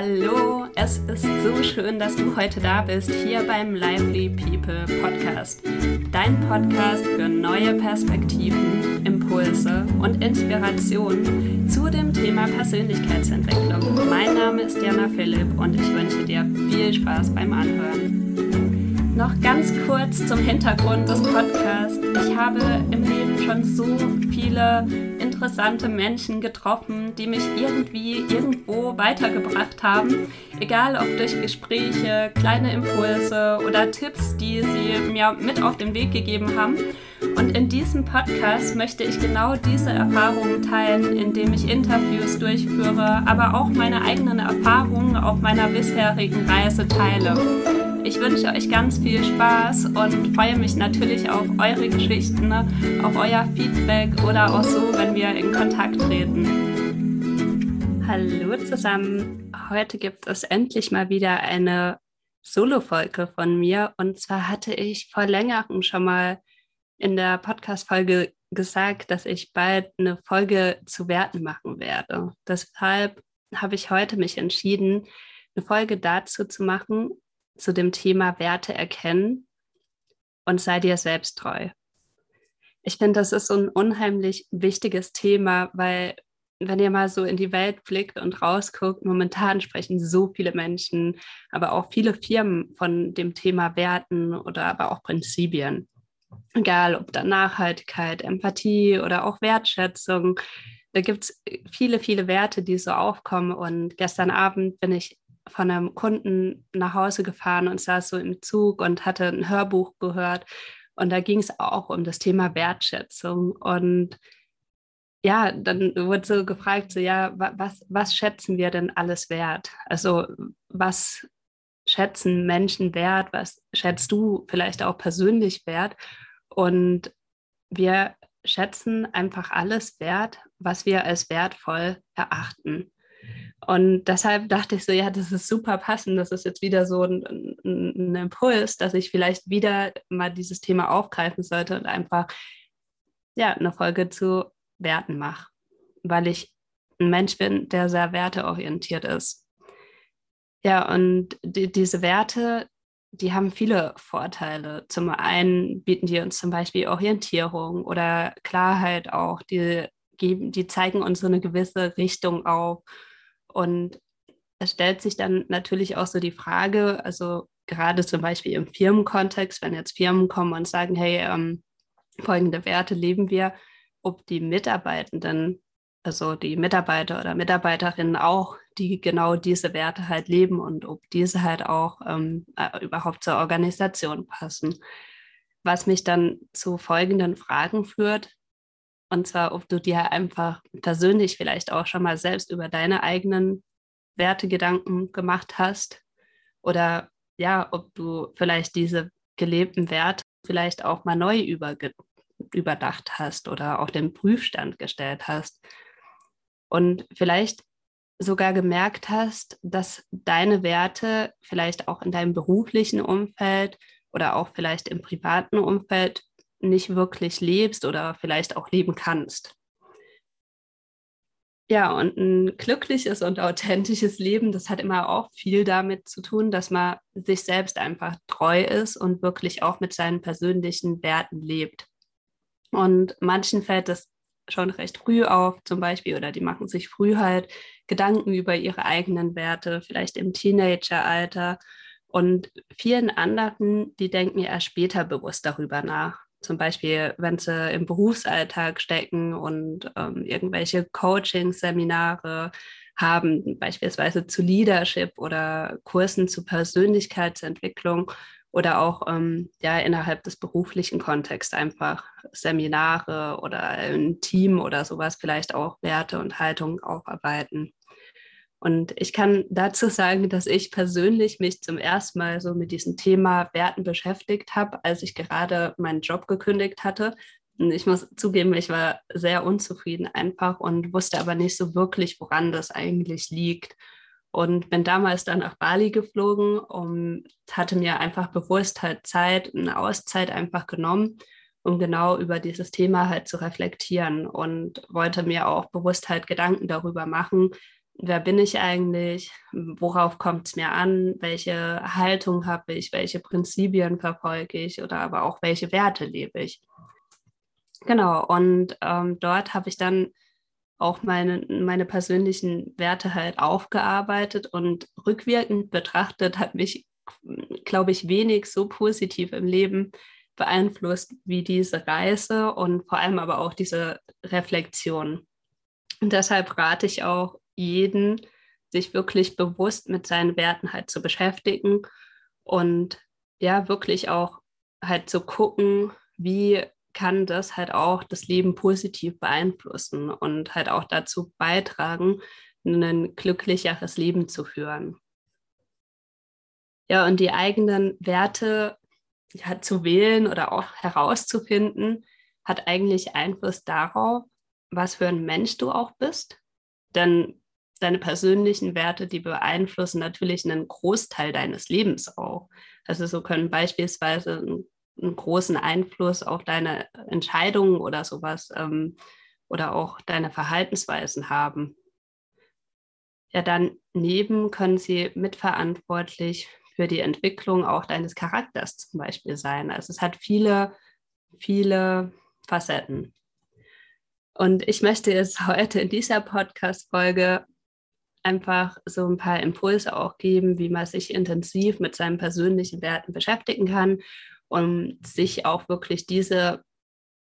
Hallo, es ist so schön, dass du heute da bist, hier beim Lively People Podcast. Dein Podcast für neue Perspektiven, Impulse und Inspiration zu dem Thema Persönlichkeitsentwicklung. Mein Name ist Jana Philipp und ich wünsche dir viel Spaß beim Anhören. Noch ganz kurz zum Hintergrund des Podcasts. Ich habe im schon so viele interessante Menschen getroffen, die mich irgendwie irgendwo weitergebracht haben. Egal ob durch Gespräche, kleine Impulse oder Tipps, die sie mir mit auf den Weg gegeben haben. Und in diesem Podcast möchte ich genau diese Erfahrungen teilen, indem ich Interviews durchführe, aber auch meine eigenen Erfahrungen auf meiner bisherigen Reise teile. Ich wünsche euch ganz viel Spaß und freue mich natürlich auf eure Geschichten, ne? auf euer Feedback oder auch so, wenn wir in Kontakt treten. Hallo zusammen. Heute gibt es endlich mal wieder eine Solo-Folge von mir. Und zwar hatte ich vor längerem schon mal in der Podcast-Folge gesagt, dass ich bald eine Folge zu Werten machen werde. Deshalb habe ich heute mich entschieden, eine Folge dazu zu machen, zu dem Thema Werte erkennen und sei dir selbst treu. Ich finde, das ist so ein unheimlich wichtiges Thema, weil wenn ihr mal so in die Welt blickt und rausguckt, momentan sprechen so viele Menschen, aber auch viele Firmen von dem Thema Werten oder aber auch Prinzipien. Egal, ob da Nachhaltigkeit, Empathie oder auch Wertschätzung. Da gibt es viele, viele Werte, die so aufkommen. Und gestern Abend bin ich von einem Kunden nach Hause gefahren und saß so im Zug und hatte ein Hörbuch gehört. Und da ging es auch um das Thema Wertschätzung. Und ja, dann wurde so gefragt, so ja, was, was schätzen wir denn alles wert? Also was schätzen Menschen wert? Was schätzt du vielleicht auch persönlich wert? Und wir schätzen einfach alles wert, was wir als wertvoll erachten. Und deshalb dachte ich so, ja, das ist super passend. Das ist jetzt wieder so ein, ein, Impuls, dass ich vielleicht wieder mal dieses Thema aufgreifen sollte und einfach ja, eine Folge zu Werten mache, weil ich ein Mensch bin, der sehr werteorientiert ist. Ja, und die, diese Werte, die haben viele Vorteile. Zum einen bieten die uns zum Beispiel Orientierung oder Klarheit auch. Die, geben, die zeigen uns so eine gewisse Richtung auf und es stellt sich dann natürlich auch so die Frage, also gerade zum Beispiel im Firmenkontext, wenn jetzt Firmen kommen und sagen, hey, ähm, folgende Werte leben wir, ob die Mitarbeitenden, also die Mitarbeiter oder Mitarbeiterinnen auch, die genau diese Werte halt leben und ob diese halt auch ähm, äh, überhaupt zur Organisation passen. Was mich dann zu folgenden Fragen führt. Und zwar, ob du dir einfach persönlich vielleicht auch schon mal selbst über deine eigenen Wertegedanken gemacht hast oder ja, ob du vielleicht diese gelebten Werte vielleicht auch mal neu überge überdacht hast oder auf den Prüfstand gestellt hast. Und vielleicht sogar gemerkt hast, dass deine Werte vielleicht auch in deinem beruflichen Umfeld oder auch vielleicht im privaten Umfeld nicht wirklich lebst oder vielleicht auch leben kannst. Ja, und ein glückliches und authentisches Leben, das hat immer auch viel damit zu tun, dass man sich selbst einfach treu ist und wirklich auch mit seinen persönlichen Werten lebt. Und manchen fällt das schon recht früh auf, zum Beispiel, oder die machen sich früh halt Gedanken über ihre eigenen Werte, vielleicht im Teenageralter. Und vielen anderen, die denken ja erst später bewusst darüber nach zum Beispiel, wenn sie im Berufsalltag stecken und ähm, irgendwelche Coaching-Seminare haben, beispielsweise zu Leadership oder Kursen zu Persönlichkeitsentwicklung oder auch ähm, ja, innerhalb des beruflichen Kontexts einfach Seminare oder ein Team oder sowas vielleicht auch Werte und Haltung aufarbeiten. Und ich kann dazu sagen, dass ich persönlich mich zum ersten Mal so mit diesem Thema Werten beschäftigt habe, als ich gerade meinen Job gekündigt hatte. Und ich muss zugeben, ich war sehr unzufrieden einfach und wusste aber nicht so wirklich, woran das eigentlich liegt. Und bin damals dann nach Bali geflogen und hatte mir einfach bewusst halt Zeit, eine Auszeit einfach genommen, um genau über dieses Thema halt zu reflektieren und wollte mir auch bewusst halt Gedanken darüber machen, wer bin ich eigentlich, worauf kommt es mir an, welche Haltung habe ich, welche Prinzipien verfolge ich oder aber auch welche Werte lebe ich. Genau, und ähm, dort habe ich dann auch meine, meine persönlichen Werte halt aufgearbeitet und rückwirkend betrachtet hat mich, glaube ich, wenig so positiv im Leben beeinflusst wie diese Reise und vor allem aber auch diese Reflexion. Und deshalb rate ich auch jeden, sich wirklich bewusst mit seinen Werten halt zu beschäftigen und ja, wirklich auch halt zu gucken, wie kann das halt auch das Leben positiv beeinflussen und halt auch dazu beitragen, ein glücklicheres Leben zu führen. Ja, und die eigenen Werte ja, zu wählen oder auch herauszufinden, hat eigentlich Einfluss darauf, was für ein Mensch du auch bist. Denn deine persönlichen Werte, die beeinflussen natürlich einen Großteil deines Lebens auch. Also so können beispielsweise einen, einen großen Einfluss auf deine Entscheidungen oder sowas ähm, oder auch deine Verhaltensweisen haben. Ja, daneben können sie mitverantwortlich für die Entwicklung auch deines Charakters zum Beispiel sein. Also es hat viele, viele Facetten. Und ich möchte jetzt heute in dieser Podcast-Folge einfach so ein paar Impulse auch geben, wie man sich intensiv mit seinen persönlichen Werten beschäftigen kann, um sich auch wirklich diese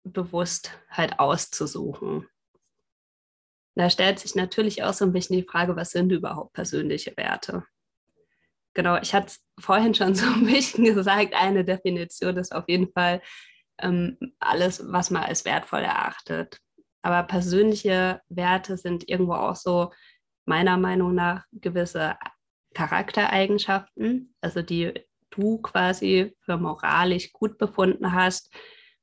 bewusst halt auszusuchen. Da stellt sich natürlich auch so ein bisschen die Frage, was sind überhaupt persönliche Werte? Genau, ich hatte vorhin schon so ein bisschen gesagt, eine Definition ist auf jeden Fall ähm, alles, was man als wertvoll erachtet. Aber persönliche Werte sind irgendwo auch so meiner Meinung nach gewisse Charaktereigenschaften, also die du quasi für moralisch gut befunden hast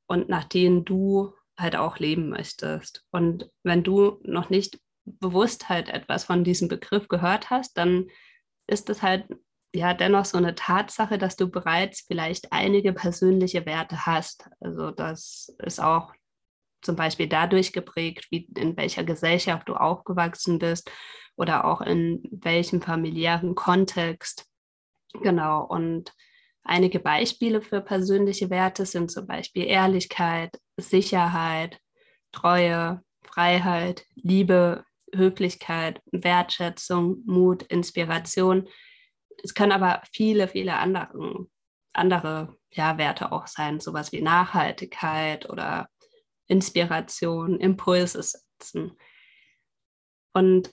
und nach denen du halt auch leben möchtest. Und wenn du noch nicht bewusst halt etwas von diesem Begriff gehört hast, dann ist es halt ja dennoch so eine Tatsache, dass du bereits vielleicht einige persönliche Werte hast. Also das ist auch zum Beispiel dadurch geprägt, wie in welcher Gesellschaft du aufgewachsen bist oder auch in welchem familiären Kontext. Genau. Und einige Beispiele für persönliche Werte sind zum Beispiel Ehrlichkeit, Sicherheit, Treue, Freiheit, Liebe, Höflichkeit, Wertschätzung, Mut, Inspiration. Es können aber viele, viele andere, andere ja, Werte auch sein, sowas wie Nachhaltigkeit oder Inspiration, Impulse setzen. Und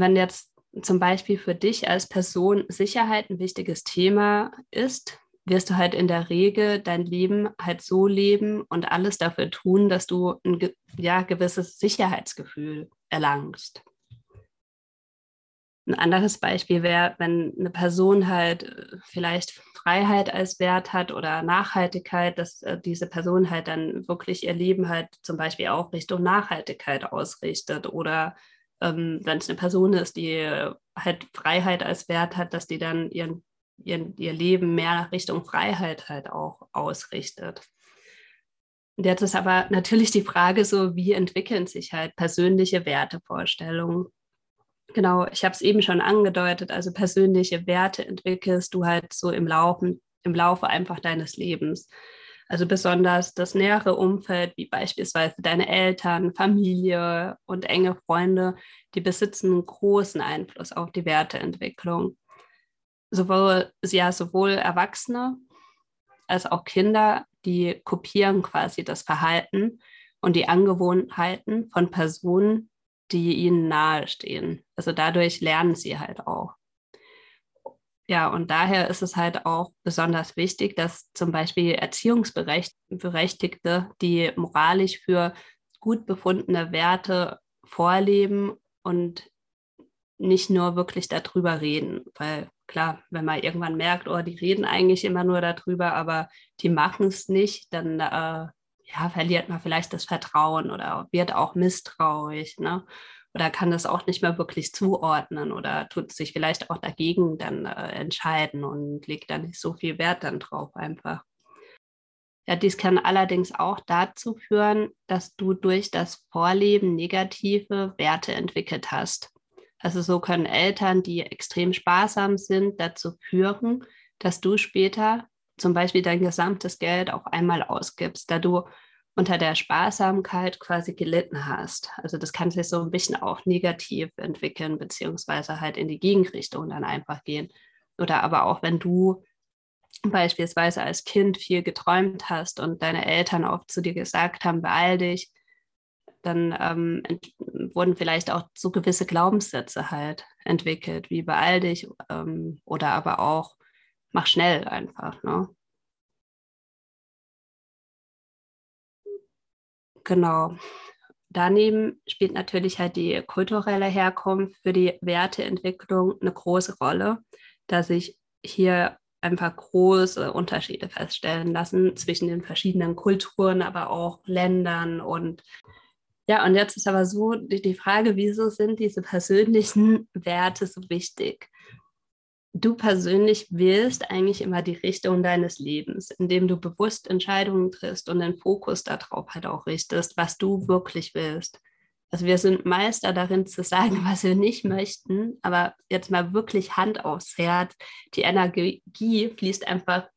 wenn jetzt zum Beispiel für dich als Person Sicherheit ein wichtiges Thema ist, wirst du halt in der Regel dein Leben halt so leben und alles dafür tun, dass du ein ja, gewisses Sicherheitsgefühl erlangst. Ein anderes Beispiel wäre, wenn eine Person halt äh, vielleicht Freiheit als Wert hat oder Nachhaltigkeit, dass äh, diese Person halt dann wirklich ihr Leben halt zum Beispiel auch Richtung Nachhaltigkeit ausrichtet oder ähm, wenn es eine Person ist, die halt Freiheit als Wert hat, dass die dann ihren, ihren, ihr Leben mehr Richtung Freiheit halt auch ausrichtet. Und jetzt ist aber natürlich die Frage so, wie entwickeln sich halt persönliche Wertevorstellungen? Genau, ich habe es eben schon angedeutet, also persönliche Werte entwickelst du halt so im Laufe, im Laufe einfach deines Lebens. Also besonders das nähere Umfeld, wie beispielsweise deine Eltern, Familie und enge Freunde, die besitzen einen großen Einfluss auf die Werteentwicklung. Sowohl, ja, sowohl Erwachsene als auch Kinder, die kopieren quasi das Verhalten und die Angewohnheiten von Personen, die ihnen nahestehen. Also dadurch lernen sie halt. Ja, und daher ist es halt auch besonders wichtig, dass zum Beispiel Erziehungsberechtigte, die moralisch für gut befundene Werte vorleben und nicht nur wirklich darüber reden. Weil klar, wenn man irgendwann merkt, oh, die reden eigentlich immer nur darüber, aber die machen es nicht, dann äh, ja, verliert man vielleicht das Vertrauen oder wird auch misstrauisch. Ne? Oder kann das auch nicht mehr wirklich zuordnen oder tut sich vielleicht auch dagegen dann äh, entscheiden und legt da nicht so viel Wert dann drauf einfach. Ja, dies kann allerdings auch dazu führen, dass du durch das Vorleben negative Werte entwickelt hast. Also so können Eltern, die extrem sparsam sind, dazu führen, dass du später zum Beispiel dein gesamtes Geld auf einmal ausgibst, da du unter der Sparsamkeit quasi gelitten hast. Also das kann sich so ein bisschen auch negativ entwickeln, beziehungsweise halt in die Gegenrichtung dann einfach gehen. Oder aber auch wenn du beispielsweise als Kind viel geträumt hast und deine Eltern oft zu dir gesagt haben, beeil dich, dann ähm, wurden vielleicht auch so gewisse Glaubenssätze halt entwickelt, wie beeil dich ähm, oder aber auch mach schnell einfach. Ne? Genau. Daneben spielt natürlich halt die kulturelle Herkunft für die Werteentwicklung eine große Rolle, da sich hier einfach große Unterschiede feststellen lassen zwischen den verschiedenen Kulturen, aber auch Ländern und ja, und jetzt ist aber so die, die Frage, wieso sind diese persönlichen Werte so wichtig? Du persönlich wählst eigentlich immer die Richtung deines Lebens, indem du bewusst Entscheidungen triffst und den Fokus darauf halt auch richtest, was du wirklich willst. Also wir sind Meister darin zu sagen, was wir nicht möchten, aber jetzt mal wirklich Hand aufs Herz. Die Energie fließt einfach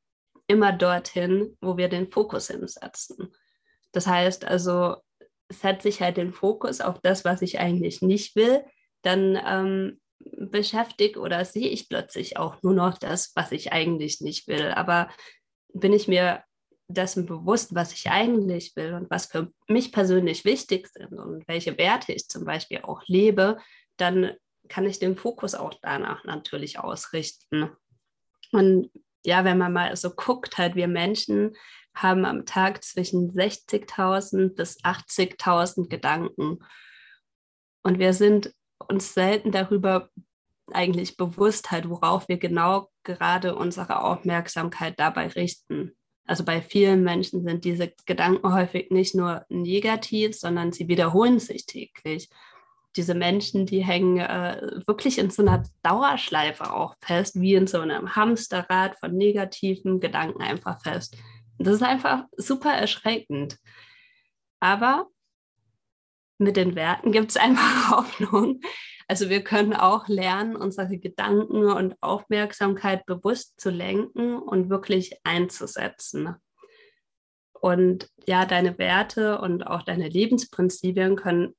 immer dorthin, wo wir den Fokus hinsetzen. Das heißt also, setze ich halt den Fokus auf das, was ich eigentlich nicht will, dann ähm, beschäftige oder sehe ich plötzlich auch nur noch das, was ich eigentlich nicht will. Aber bin ich mir dessen bewusst, was ich eigentlich will und was für mich persönlich wichtig sind und welche Werte ich zum Beispiel auch lebe, dann kann ich den Fokus auch danach natürlich ausrichten. Und ja, wenn man mal so guckt, halt wir Menschen haben am Tag zwischen 60.000 bis 80.000 Gedanken. Und wir sind uns selten darüber eigentlich bewusst, halt, worauf wir genau gerade unsere Aufmerksamkeit dabei richten. Also bei vielen Menschen sind diese Gedanken häufig nicht nur negativ, sondern sie wiederholen sich täglich. Diese Menschen, die hängen äh, wirklich in so einer Dauerschleife auch fest, wie in so einem Hamsterrad von negativen Gedanken einfach fest. Das ist einfach super erschreckend. Aber mit den Werten gibt es einfach Hoffnung. Also wir können auch lernen, unsere Gedanken und Aufmerksamkeit bewusst zu lenken und wirklich einzusetzen. Und ja, deine Werte und auch deine Lebensprinzipien können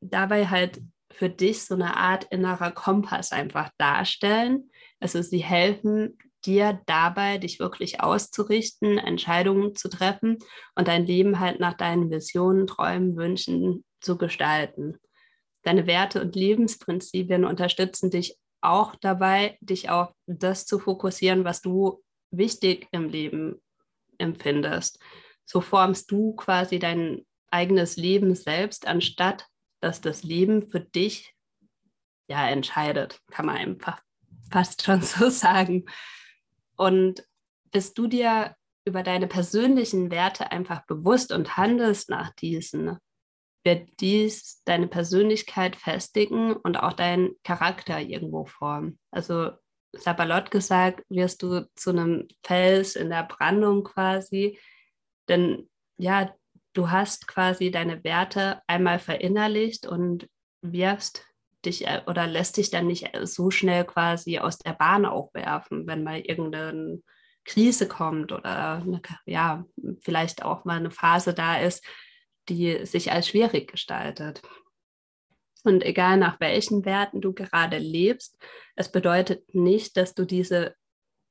dabei halt für dich so eine Art innerer Kompass einfach darstellen. Also sie helfen dir dabei, dich wirklich auszurichten, Entscheidungen zu treffen und dein Leben halt nach deinen Visionen, Träumen, Wünschen zu gestalten. Deine Werte und Lebensprinzipien unterstützen dich auch dabei, dich auf das zu fokussieren, was du wichtig im Leben empfindest. So formst du quasi dein eigenes Leben selbst, anstatt dass das Leben für dich ja entscheidet, kann man einfach fast schon so sagen. Und bist du dir über deine persönlichen Werte einfach bewusst und handelst nach diesen, wird dies deine Persönlichkeit festigen und auch deinen Charakter irgendwo formen. Also Sabalot gesagt, wirst du zu einem Fels in der Brandung quasi, denn ja, du hast quasi deine Werte einmal verinnerlicht und wirfst dich äh, oder lässt dich dann nicht äh, so schnell quasi aus der Bahn auch werfen, wenn mal irgendeine Krise kommt oder eine, ja, vielleicht auch mal eine Phase da ist, die sich als schwierig gestaltet. Und egal nach welchen Werten du gerade lebst, es bedeutet nicht, dass du diese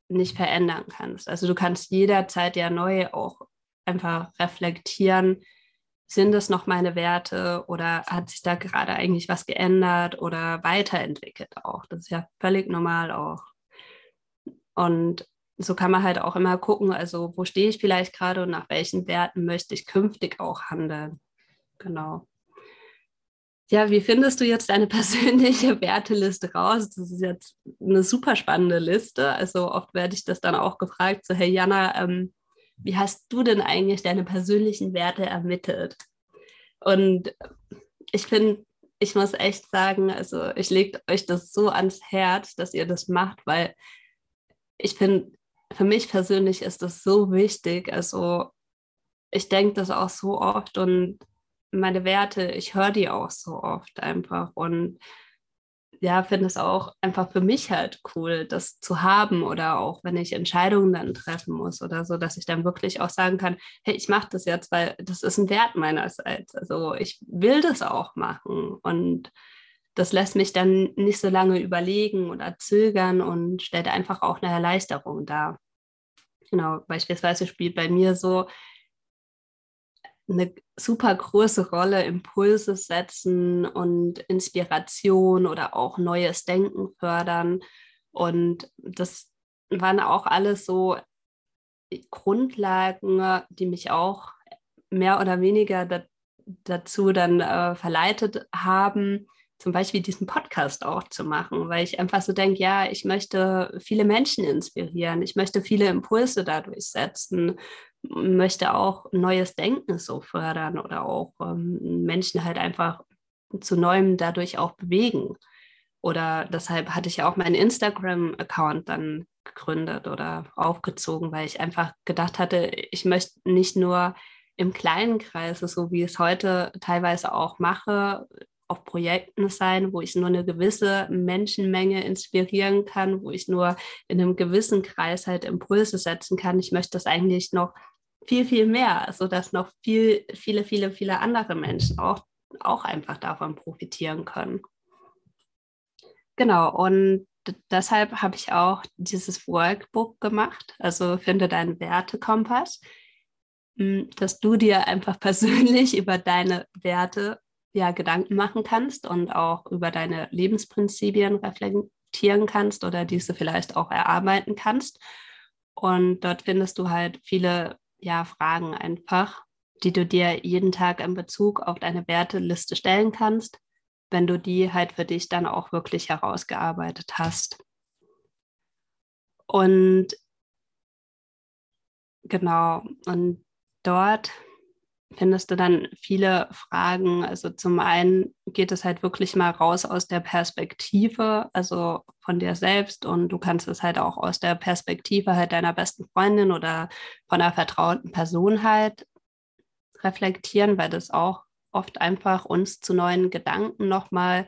nicht verändern kannst. Also du kannst jederzeit ja neu auch einfach reflektieren, sind das noch meine Werte oder hat sich da gerade eigentlich was geändert oder weiterentwickelt auch? Das ist ja völlig normal auch. Und so kann man halt auch immer gucken, also wo stehe ich vielleicht gerade und nach welchen Werten möchte ich künftig auch handeln. Genau. Ja, wie findest du jetzt deine persönliche Werteliste raus? Das ist jetzt eine super spannende Liste. Also oft werde ich das dann auch gefragt, so hey Jana, ähm, wie hast du denn eigentlich deine persönlichen Werte ermittelt? Und ich finde, ich muss echt sagen, also ich lege euch das so ans Herz, dass ihr das macht, weil ich finde, für mich persönlich ist das so wichtig. Also ich denke das auch so oft und meine Werte, ich höre die auch so oft einfach. Und ja, finde es auch einfach für mich halt cool, das zu haben oder auch wenn ich Entscheidungen dann treffen muss oder so, dass ich dann wirklich auch sagen kann, hey, ich mache das jetzt, weil das ist ein Wert meinerseits. Also ich will das auch machen und das lässt mich dann nicht so lange überlegen oder zögern und stellt einfach auch eine Erleichterung dar. Genau, beispielsweise spielt bei mir so eine super große Rolle, Impulse setzen und Inspiration oder auch neues Denken fördern. Und das waren auch alles so Grundlagen, die mich auch mehr oder weniger da, dazu dann äh, verleitet haben, zum Beispiel diesen Podcast auch zu machen, weil ich einfach so denke, ja, ich möchte viele Menschen inspirieren, ich möchte viele Impulse dadurch setzen, möchte auch neues Denken so fördern oder auch ähm, Menschen halt einfach zu neuem dadurch auch bewegen. Oder deshalb hatte ich auch meinen Instagram-Account dann gegründet oder aufgezogen, weil ich einfach gedacht hatte, ich möchte nicht nur im kleinen Kreis, so wie ich es heute teilweise auch mache, auf Projekten sein, wo ich nur eine gewisse Menschenmenge inspirieren kann, wo ich nur in einem gewissen Kreis halt Impulse setzen kann. Ich möchte das eigentlich noch viel, viel mehr, sodass noch viel, viele, viele, viele andere Menschen auch, auch einfach davon profitieren können. Genau, und deshalb habe ich auch dieses Workbook gemacht, also finde deinen Wertekompass, hm, dass du dir einfach persönlich über deine Werte ja Gedanken machen kannst und auch über deine Lebensprinzipien reflektieren kannst oder diese vielleicht auch erarbeiten kannst. Und dort findest du halt viele ja, Fragen einfach, die du dir jeden Tag in Bezug auf deine Werteliste stellen kannst, wenn du die halt für dich dann auch wirklich herausgearbeitet hast. Und genau, und dort findest du dann viele Fragen. Also zum einen geht es halt wirklich mal raus aus der Perspektive, also von dir selbst und du kannst es halt auch aus der Perspektive halt deiner besten Freundin oder von einer vertrauten Person halt reflektieren, weil das auch oft einfach uns zu neuen Gedanken nochmal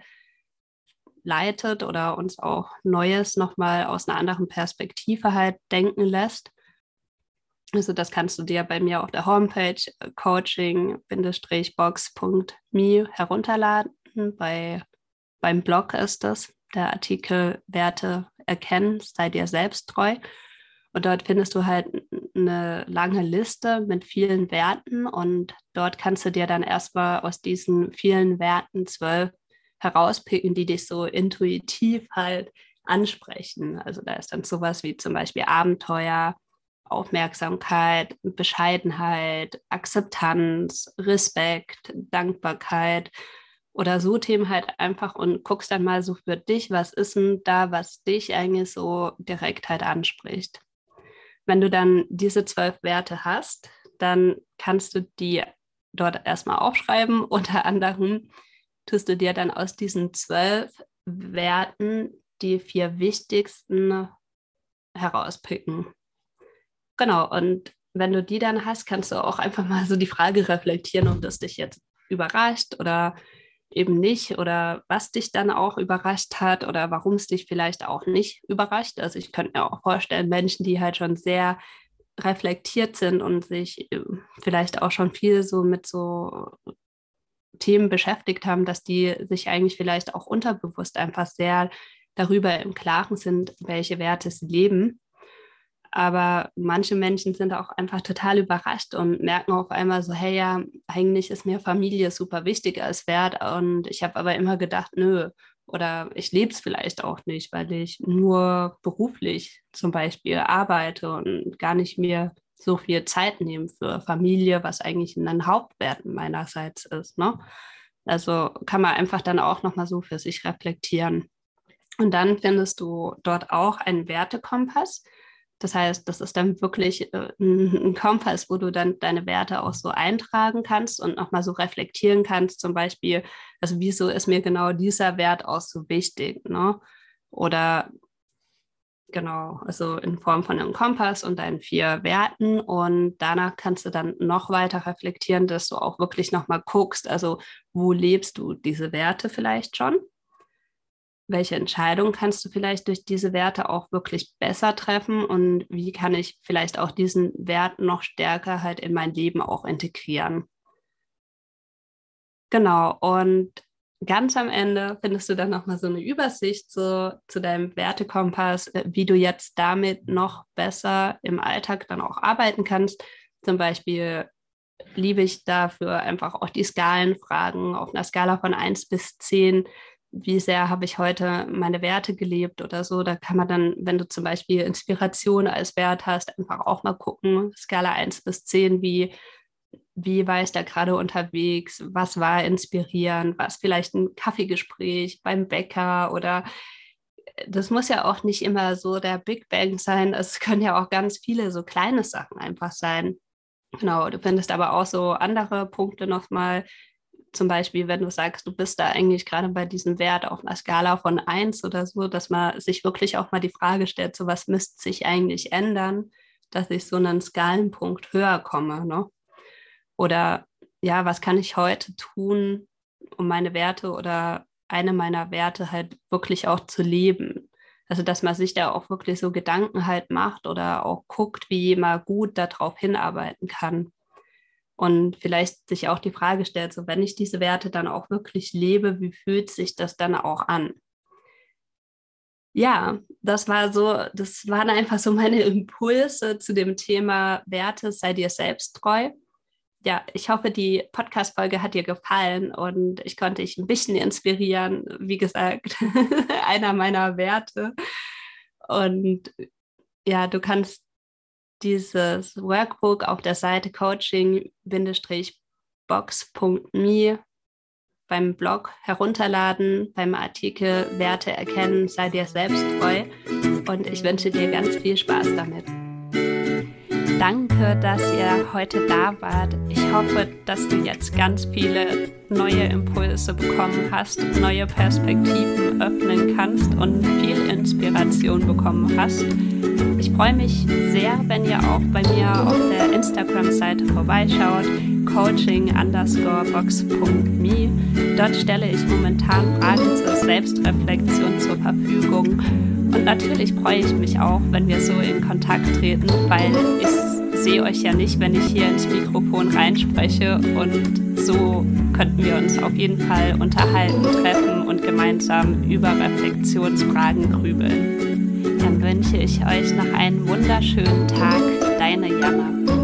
leitet oder uns auch Neues nochmal aus einer anderen Perspektive halt denken lässt. Also das kannst du dir bei mir auf der Homepage äh, coaching-box.me herunterladen. Bei, beim Blog ist das der Artikel Werte erkennen, sei dir selbst treu. Und dort findest du halt eine lange Liste mit vielen Werten und dort kannst du dir dann erstmal aus diesen vielen Werten zwölf herauspicken, die dich so intuitiv halt ansprechen. Also da ist dann sowas wie zum Beispiel Abenteuer, Aufmerksamkeit, Bescheidenheit, Akzeptanz, Respekt, Dankbarkeit oder so Themen halt einfach und guckst dann mal so für dich, was ist denn da, was dich eigentlich so direkt halt anspricht. Wenn du dann diese zwölf Werte hast, dann kannst du die dort erstmal aufschreiben. Unter anderem tust du dir dann aus diesen zwölf Werten die vier wichtigsten herauspicken. Genau, und wenn du die dann hast, kannst du auch einfach mal so die Frage reflektieren, ob das dich jetzt überrascht oder eben nicht oder was dich dann auch überrascht hat oder warum es dich vielleicht auch nicht überrascht. Also ich könnte mir auch vorstellen, Menschen, die halt schon sehr reflektiert sind und sich äh, vielleicht auch schon viel so mit so Themen beschäftigt haben, dass die sich eigentlich vielleicht auch unterbewusst einfach sehr darüber im Klaren sind, welche Werte sie leben aber manche Menschen sind auch einfach total überrascht und merken auf einmal so, hey ja, eigentlich ist mir Familie super wichtig als Wert. Und ich habe aber immer gedacht, nö, oder ich lebe es vielleicht auch nicht, weil ich nur beruflich zum Beispiel arbeite und gar nicht mehr so viel Zeit nehme für Familie, was eigentlich ein Hauptwert meinerseits ist. Ne? Also kann man einfach dann auch nochmal so für sich reflektieren. Und dann findest du dort auch einen Wertekompass das heißt, das ist dann wirklich äh, ein Kompass, wo du dann deine Werte auch so eintragen kannst und nochmal so reflektieren kannst, zum Beispiel, also wieso ist mir genau dieser Wert auch so wichtig, ne? Oder genau, also in Form von einem Kompass und deinen vier Werten und danach kannst du dann noch weiter reflektieren, dass du auch wirklich nochmal guckst, also wo lebst du diese Werte vielleicht schon? Welche Entscheidung kannst du vielleicht durch diese Werte auch wirklich besser treffen und wie kann ich vielleicht auch diesen Wert noch stärker halt in mein Leben auch integrieren. Genau, und ganz am Ende findest du dann nochmal so eine Übersicht so, zu deinem Wertekompass, äh, wie du jetzt damit noch besser im Alltag dann auch arbeiten kannst. Zum Beispiel liebe ich dafür einfach auch die Skalenfragen auf einer Skala von 1 bis 10 wie sehr habe ich heute meine Werte gelebt oder so. Da kann man dann, wenn du zum Beispiel Inspiration als Wert hast, einfach auch mal gucken, Skala 1 bis 10, wie, wie war ich da gerade unterwegs, was war inspirierend, war es vielleicht ein Kaffeegespräch beim Bäcker oder das muss ja auch nicht immer so der Big Bang sein, es können ja auch ganz viele so kleine Sachen einfach sein. Genau, du findest aber auch so andere Punkte nochmal, zum Beispiel, wenn du sagst, du bist da eigentlich gerade bei diesem Wert auf einer Skala von 1 oder so, dass man sich wirklich auch mal die Frage stellt, so was müsste sich eigentlich ändern, dass ich so einen Skalenpunkt höher komme. Ne? Oder ja, was kann ich heute tun, um meine Werte oder eine meiner Werte halt wirklich auch zu leben? Also, dass man sich da auch wirklich so Gedanken halt macht oder auch guckt, wie man gut darauf hinarbeiten kann und vielleicht sich auch die Frage stellt, so wenn ich diese Werte dann auch wirklich lebe, wie fühlt sich das dann auch an? Ja, das war so, das waren einfach so meine Impulse zu dem Thema Werte, sei dir selbst treu. Ja, ich hoffe, die Podcast-Folge hat dir gefallen und ich konnte dich ein bisschen inspirieren. Wie gesagt, einer meiner Werte. Und ja, du kannst dieses Workbook auf der Seite coaching-box.me beim Blog herunterladen, beim Artikel Werte erkennen, sei dir selbst treu und ich wünsche dir ganz viel Spaß damit. Danke, dass ihr heute da wart. Ich hoffe, dass du jetzt ganz viele neue Impulse bekommen hast, neue Perspektiven öffnen kannst und viel Inspiration bekommen hast. Ich freue mich sehr, wenn ihr auch bei mir auf der Instagram-Seite vorbeischaut, coaching underscore box.me. Dort stelle ich momentan Fragen zur Selbstreflexion zur Verfügung. Und natürlich freue ich mich auch, wenn wir so in Kontakt treten, weil ich sehe euch ja nicht, wenn ich hier ins Mikrofon reinspreche. Und so könnten wir uns auf jeden Fall unterhalten, treffen und gemeinsam über Reflexionsfragen grübeln. Dann wünsche ich euch noch einen wunderschönen Tag. Deine Jana.